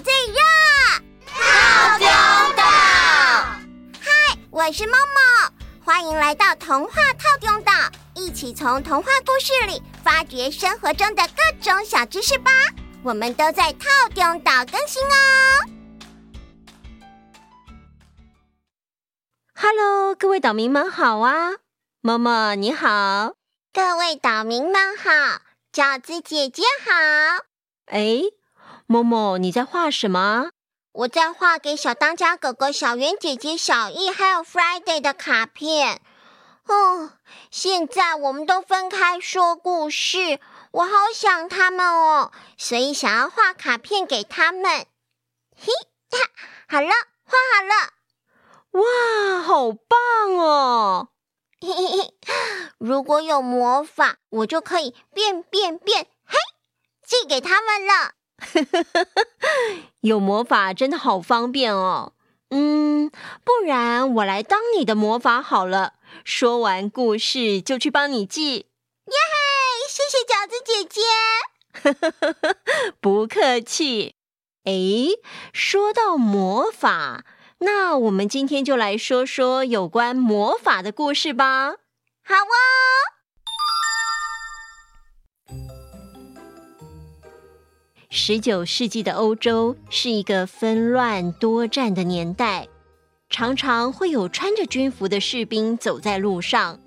最热，套丢岛。嗨，我是梦梦，欢迎来到童话套丢岛，一起从童话故事里发掘生活中的各种小知识吧。我们都在套丢岛更新哦。Hello，各位岛民们好啊！梦梦你好，各位岛民们好，饺子姐姐好。哎，梦梦你在画什么？我在画给小当家哥哥、小圆姐姐、小艺还有 Friday 的卡片。哦，现在我们都分开说故事，我好想他们哦，所以想要画卡片给他们。嘿，哈，好了，画好了。哇，好棒哦！嘿嘿嘿，如果有魔法，我就可以变变变，嘿，寄给他们了。有魔法真的好方便哦。嗯，不然我来当你的魔法好了。说完故事就去帮你寄。耶嘿，谢谢饺子姐姐。不客气。哎，说到魔法。那我们今天就来说说有关魔法的故事吧。好哦。十九世纪的欧洲是一个纷乱多战的年代，常常会有穿着军服的士兵走在路上。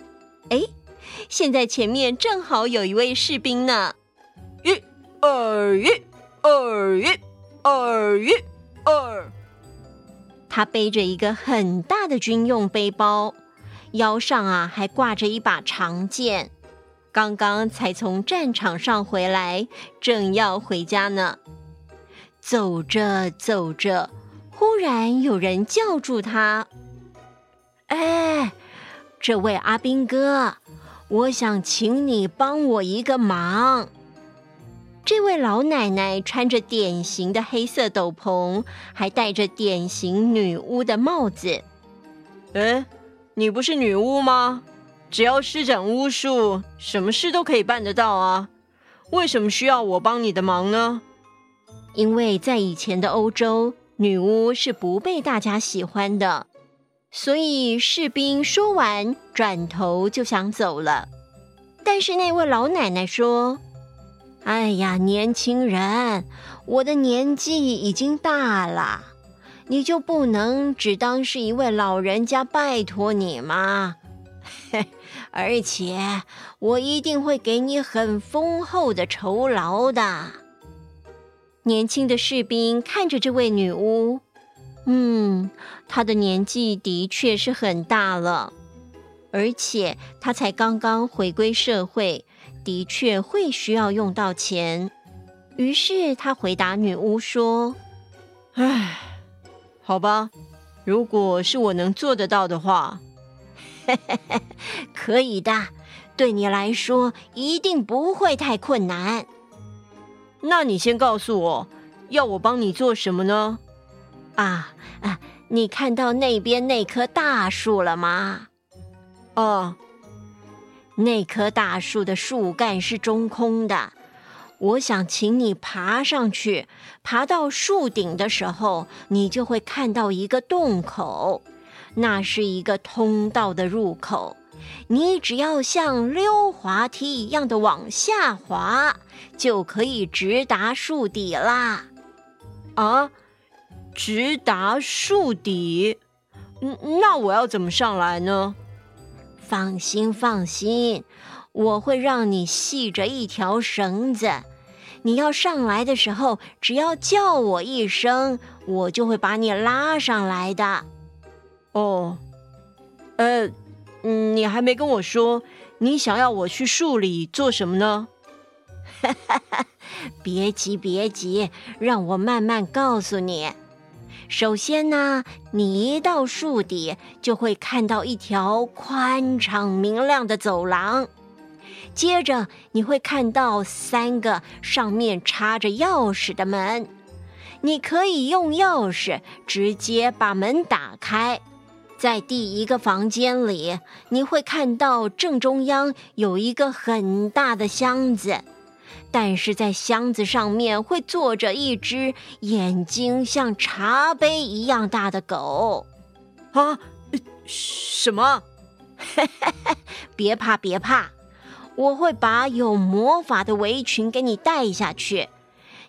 哎，现在前面正好有一位士兵呢。一、二、一、二、一、二、一、二。他背着一个很大的军用背包，腰上啊还挂着一把长剑，刚刚才从战场上回来，正要回家呢。走着走着，忽然有人叫住他：“哎，这位阿兵哥，我想请你帮我一个忙。”这位老奶奶穿着典型的黑色斗篷，还戴着典型女巫的帽子。哎，你不是女巫吗？只要施展巫术，什么事都可以办得到啊！为什么需要我帮你的忙呢？因为在以前的欧洲，女巫是不被大家喜欢的，所以士兵说完，转头就想走了。但是那位老奶奶说。哎呀，年轻人，我的年纪已经大了，你就不能只当是一位老人家拜托你吗？而且我一定会给你很丰厚的酬劳的。年轻的士兵看着这位女巫，嗯，她的年纪的确是很大了，而且她才刚刚回归社会。的确会需要用到钱，于是他回答女巫说：“唉，好吧，如果是我能做得到的话，可以的，对你来说一定不会太困难。那你先告诉我，要我帮你做什么呢？啊啊，你看到那边那棵大树了吗？啊。”那棵大树的树干是中空的，我想请你爬上去。爬到树顶的时候，你就会看到一个洞口，那是一个通道的入口。你只要像溜滑梯一样的往下滑，就可以直达树底啦。啊，直达树底？嗯，那我要怎么上来呢？放心，放心，我会让你系着一条绳子。你要上来的时候，只要叫我一声，我就会把你拉上来的。哦，呃，嗯，你还没跟我说，你想要我去树里做什么呢？哈哈哈，别急，别急，让我慢慢告诉你。首先呢，你一到树底，就会看到一条宽敞明亮的走廊。接着，你会看到三个上面插着钥匙的门，你可以用钥匙直接把门打开。在第一个房间里，你会看到正中央有一个很大的箱子，但是在箱子上面会坐着一只眼睛像茶杯一样大的狗。啊？什么？别怕，别怕，我会把有魔法的围裙给你带下去。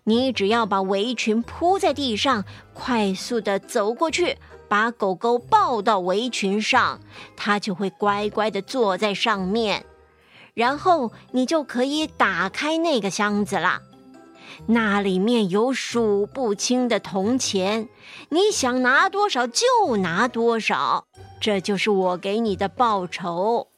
你只要把围裙铺在地上，快速地走过去，把狗狗抱到围裙上，它就会乖乖地坐在上面。然后你就可以打开那个箱子了，那里面有数不清的铜钱，你想拿多少就拿多少，这就是我给你的报酬。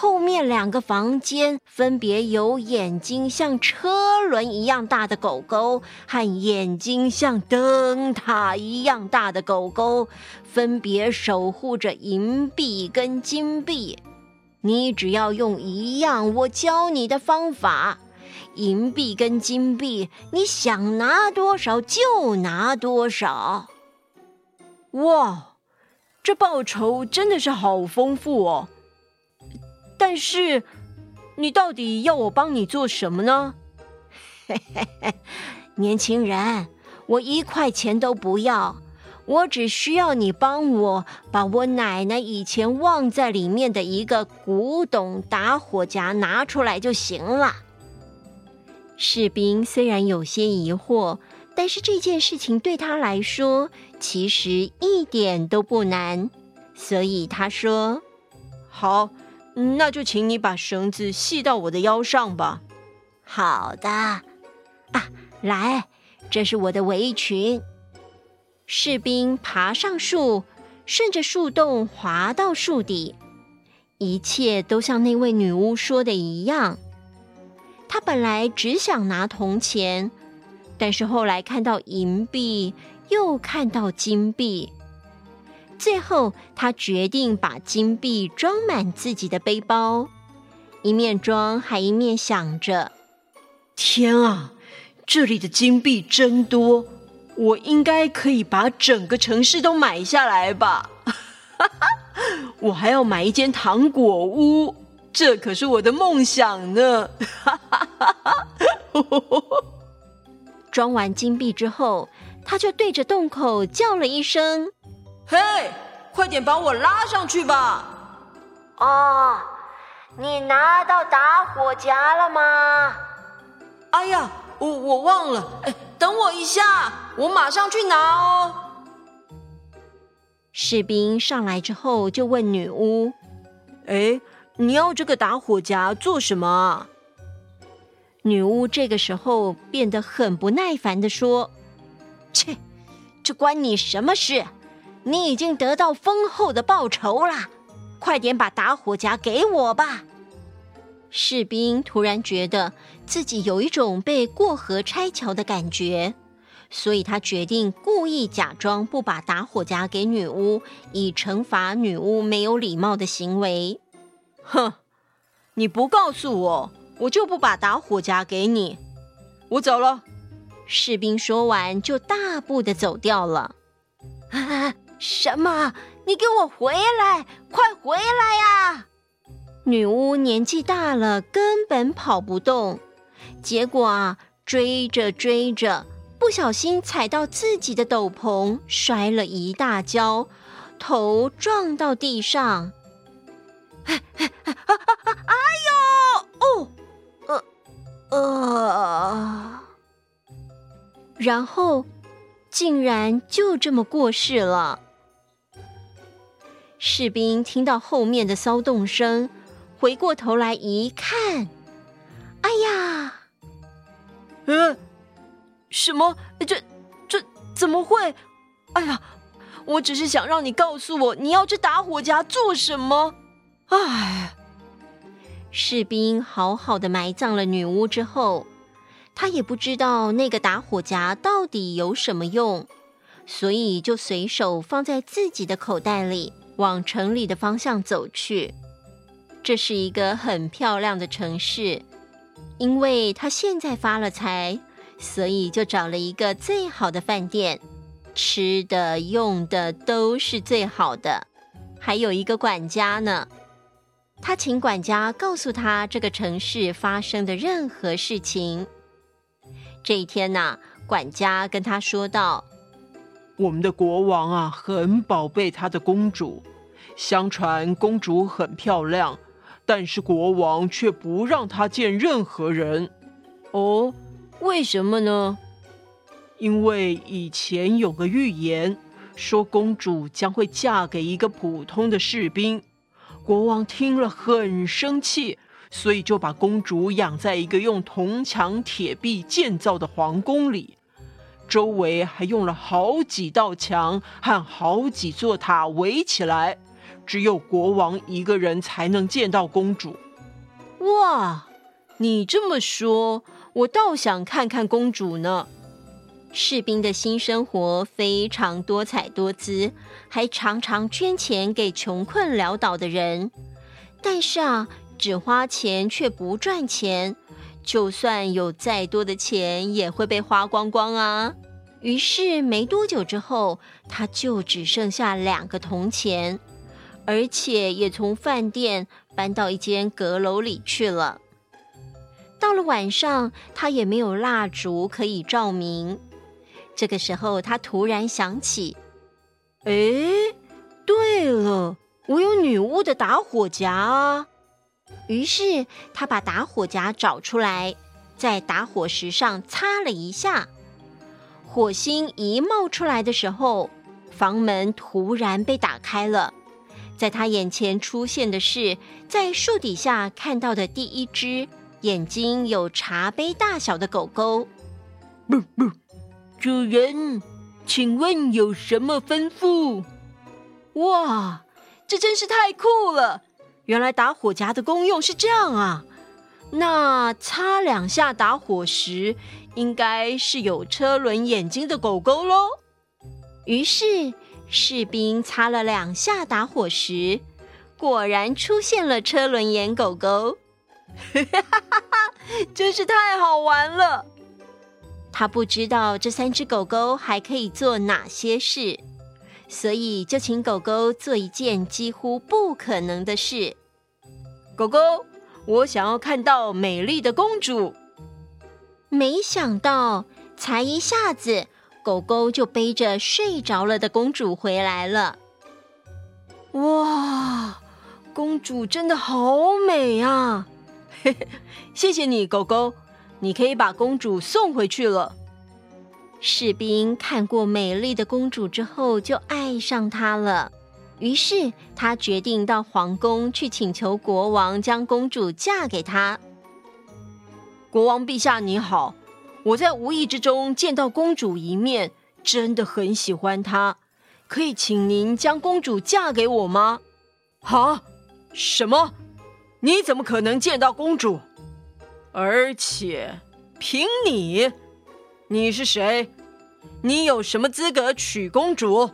后面两个房间分别有眼睛像车轮一样大的狗狗和眼睛像灯塔一样大的狗狗，分别守护着银币跟金币。你只要用一样我教你的方法，银币跟金币，你想拿多少就拿多少。哇，这报酬真的是好丰富哦！但是，你到底要我帮你做什么呢？嘿嘿嘿，年轻人，我一块钱都不要。我只需要你帮我把我奶奶以前忘在里面的一个古董打火夹拿出来就行了。士兵虽然有些疑惑，但是这件事情对他来说其实一点都不难，所以他说：“好，那就请你把绳子系到我的腰上吧。”“好的。”啊，来，这是我的围裙。士兵爬上树，顺着树洞滑到树底，一切都像那位女巫说的一样。他本来只想拿铜钱，但是后来看到银币，又看到金币，最后他决定把金币装满自己的背包，一面装还一面想着：“天啊，这里的金币真多！”我应该可以把整个城市都买下来吧？我还要买一间糖果屋，这可是我的梦想呢！装完金币之后，他就对着洞口叫了一声：“嘿，快点把我拉上去吧！”哦，你拿到打火夹了吗？哎呀，我我忘了。哎，等我一下。我马上去拿哦。士兵上来之后就问女巫：“哎，你要这个打火夹做什么？”女巫这个时候变得很不耐烦的说：“切，这关你什么事？你已经得到丰厚的报酬了，快点把打火夹给我吧。”士兵突然觉得自己有一种被过河拆桥的感觉。所以他决定故意假装不把打火夹给女巫，以惩罚女巫没有礼貌的行为。哼，你不告诉我，我就不把打火夹给你。我走了。士兵说完就大步的走掉了。啊，什么？你给我回来！快回来呀！女巫年纪大了，根本跑不动。结果啊，追着追着。不小心踩到自己的斗篷，摔了一大跤，头撞到地上。哎呦！哦，呃，呃，然后竟然就这么过世了。士兵听到后面的骚动声，回过头来一看，哎呀！嗯。什么？这这怎么会？哎呀，我只是想让你告诉我，你要这打火夹做什么？哎，士兵好好的埋葬了女巫之后，他也不知道那个打火夹到底有什么用，所以就随手放在自己的口袋里，往城里的方向走去。这是一个很漂亮的城市，因为他现在发了财。所以就找了一个最好的饭店，吃的用的都是最好的，还有一个管家呢。他请管家告诉他这个城市发生的任何事情。这一天呢，管家跟他说道：“我们的国王啊，很宝贝他的公主。相传公主很漂亮，但是国王却不让她见任何人。哦，为什么呢？因为以前有个预言，说公主将会嫁给一个普通的士兵。”国王听了很生气，所以就把公主养在一个用铜墙铁壁建造的皇宫里，周围还用了好几道墙和好几座塔围起来，只有国王一个人才能见到公主。哇，你这么说，我倒想看看公主呢。士兵的新生活非常多彩多姿，还常常捐钱给穷困潦倒的人。但是啊，只花钱却不赚钱，就算有再多的钱，也会被花光光啊。于是没多久之后，他就只剩下两个铜钱，而且也从饭店搬到一间阁楼里去了。到了晚上，他也没有蜡烛可以照明。这个时候，他突然想起，哎，对了，我有女巫的打火夹啊！于是他把打火夹找出来，在打火石上擦了一下，火星一冒出来的时候，房门突然被打开了，在他眼前出现的是在树底下看到的第一只眼睛有茶杯大小的狗狗。不不。主人，请问有什么吩咐？哇，这真是太酷了！原来打火夹的功用是这样啊！那擦两下打火石，应该是有车轮眼睛的狗狗喽。于是士兵擦了两下打火石，果然出现了车轮眼狗狗。哈哈哈哈，真是太好玩了！他不知道这三只狗狗还可以做哪些事，所以就请狗狗做一件几乎不可能的事。狗狗，我想要看到美丽的公主。没想到，才一下子，狗狗就背着睡着了的公主回来了。哇，公主真的好美啊！嘿嘿，谢谢你，狗狗。你可以把公主送回去了。士兵看过美丽的公主之后，就爱上她了。于是他决定到皇宫去请求国王将公主嫁给他。国王陛下，你好！我在无意之中见到公主一面，真的很喜欢她。可以请您将公主嫁给我吗？啊？什么？你怎么可能见到公主？而且，凭你，你是谁？你有什么资格娶公主？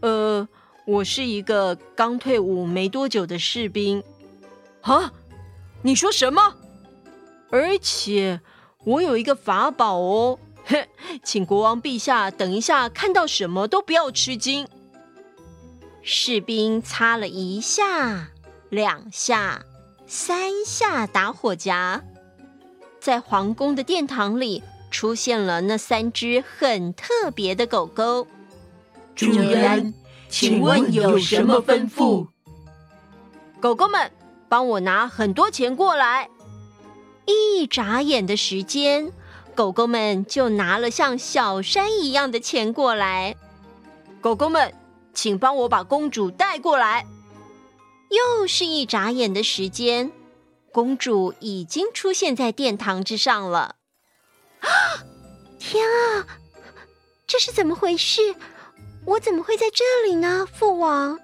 呃，我是一个刚退伍没多久的士兵。啊？你说什么？而且我有一个法宝哦，哼，请国王陛下等一下看到什么都不要吃惊。士兵擦了一下、两下、三下打火夹。在皇宫的殿堂里，出现了那三只很特别的狗狗。主人，请问有什么吩咐？狗狗们，帮我拿很多钱过来。一眨眼的时间，狗狗们就拿了像小山一样的钱过来。狗狗们，请帮我把公主带过来。又是一眨眼的时间。公主已经出现在殿堂之上了。啊！天啊，这是怎么回事？我怎么会在这里呢？父王。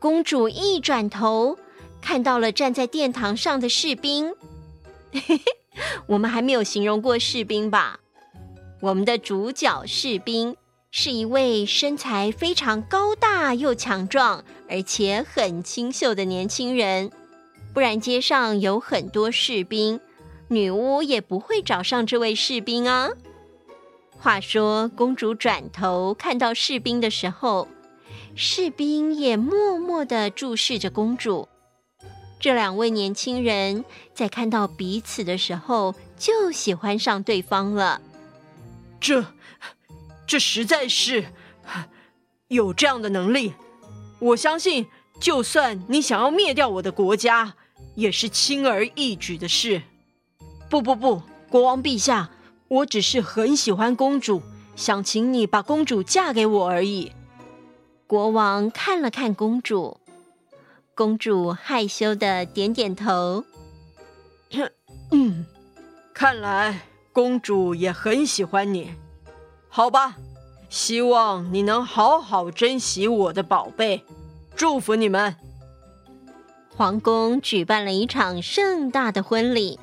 公主一转头，看到了站在殿堂上的士兵。嘿嘿，我们还没有形容过士兵吧？我们的主角士兵是一位身材非常高大又强壮，而且很清秀的年轻人。不然街上有很多士兵，女巫也不会找上这位士兵啊。话说，公主转头看到士兵的时候，士兵也默默的注视着公主。这两位年轻人在看到彼此的时候就喜欢上对方了。这，这实在是有这样的能力。我相信，就算你想要灭掉我的国家，也是轻而易举的事。不不不，国王陛下，我只是很喜欢公主，想请你把公主嫁给我而已。国王看了看公主，公主害羞的点点头。嗯，看来公主也很喜欢你。好吧，希望你能好好珍惜我的宝贝。祝福你们！皇宫举办了一场盛大的婚礼，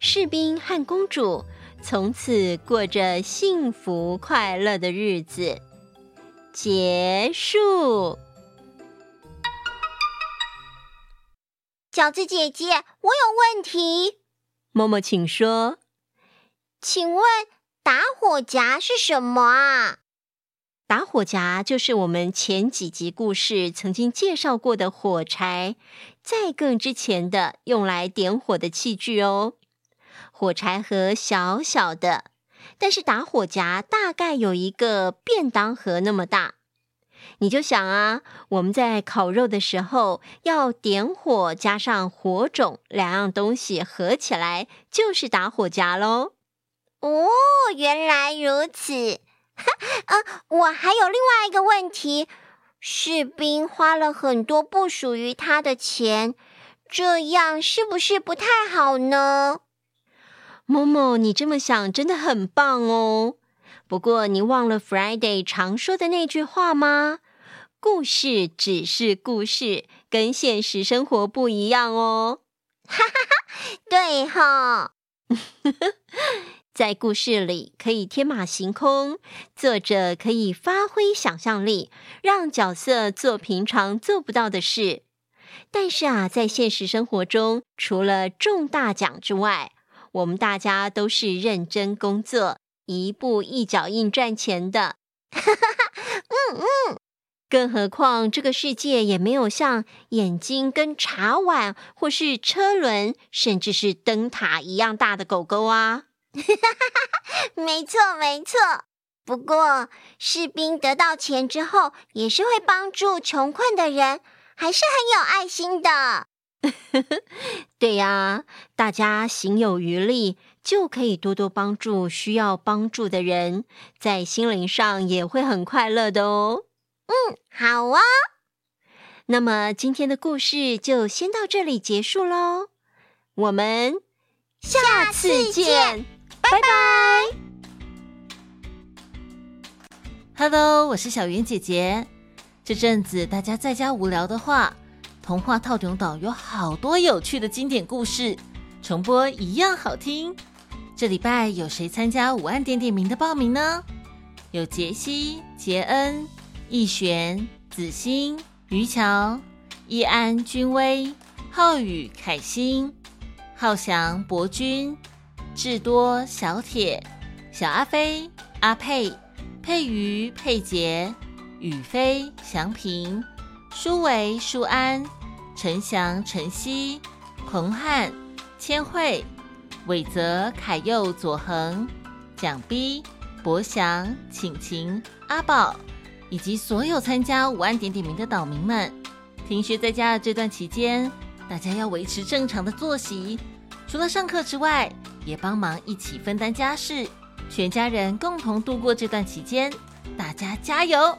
士兵和公主从此过着幸福快乐的日子。结束。饺子姐姐，我有问题。嬷嬷，请说。请问打火夹是什么啊？打火夹就是我们前几集故事曾经介绍过的火柴，在更之前的用来点火的器具哦。火柴盒小小的，但是打火夹大概有一个便当盒那么大。你就想啊，我们在烤肉的时候要点火，加上火种，两样东西合起来就是打火夹喽。哦，原来如此。啊，我还有另外一个问题：士兵花了很多不属于他的钱，这样是不是不太好呢？某某，你这么想真的很棒哦。不过你忘了 Friday 常说的那句话吗？故事只是故事，跟现实生活不一样哦。哈哈哈，对哈。在故事里可以天马行空，作者可以发挥想象力，让角色做平常做不到的事。但是啊，在现实生活中，除了中大奖之外，我们大家都是认真工作，一步一脚印赚钱的。哈哈哈嗯嗯，更何况这个世界也没有像眼睛跟茶碗，或是车轮，甚至是灯塔一样大的狗狗啊。哈哈，没错没错。不过士兵得到钱之后，也是会帮助穷困的人，还是很有爱心的。对呀，大家行有余力，就可以多多帮助需要帮助的人，在心灵上也会很快乐的哦。嗯，好啊。那么今天的故事就先到这里结束喽，我们下次见。拜拜，Hello，我是小圆姐姐。这阵子大家在家无聊的话，童话透中岛有好多有趣的经典故事，重播一样好听。这礼拜有谁参加午安点点名的报名呢？有杰西、杰恩、逸璇、子欣、于乔、易安、君威、浩宇、凯欣、浩翔、博君。智多、小铁、小阿飞、阿佩、佩瑜、佩杰、宇飞、祥平、舒维、舒安、陈翔、陈曦、彭汉、千惠、伟泽、凯佑、左恒、蒋逼、博翔、晴晴、阿宝，以及所有参加五万点点名的岛民们，停学在家的这段期间，大家要维持正常的作息，除了上课之外。也帮忙一起分担家事，全家人共同度过这段期间，大家加油！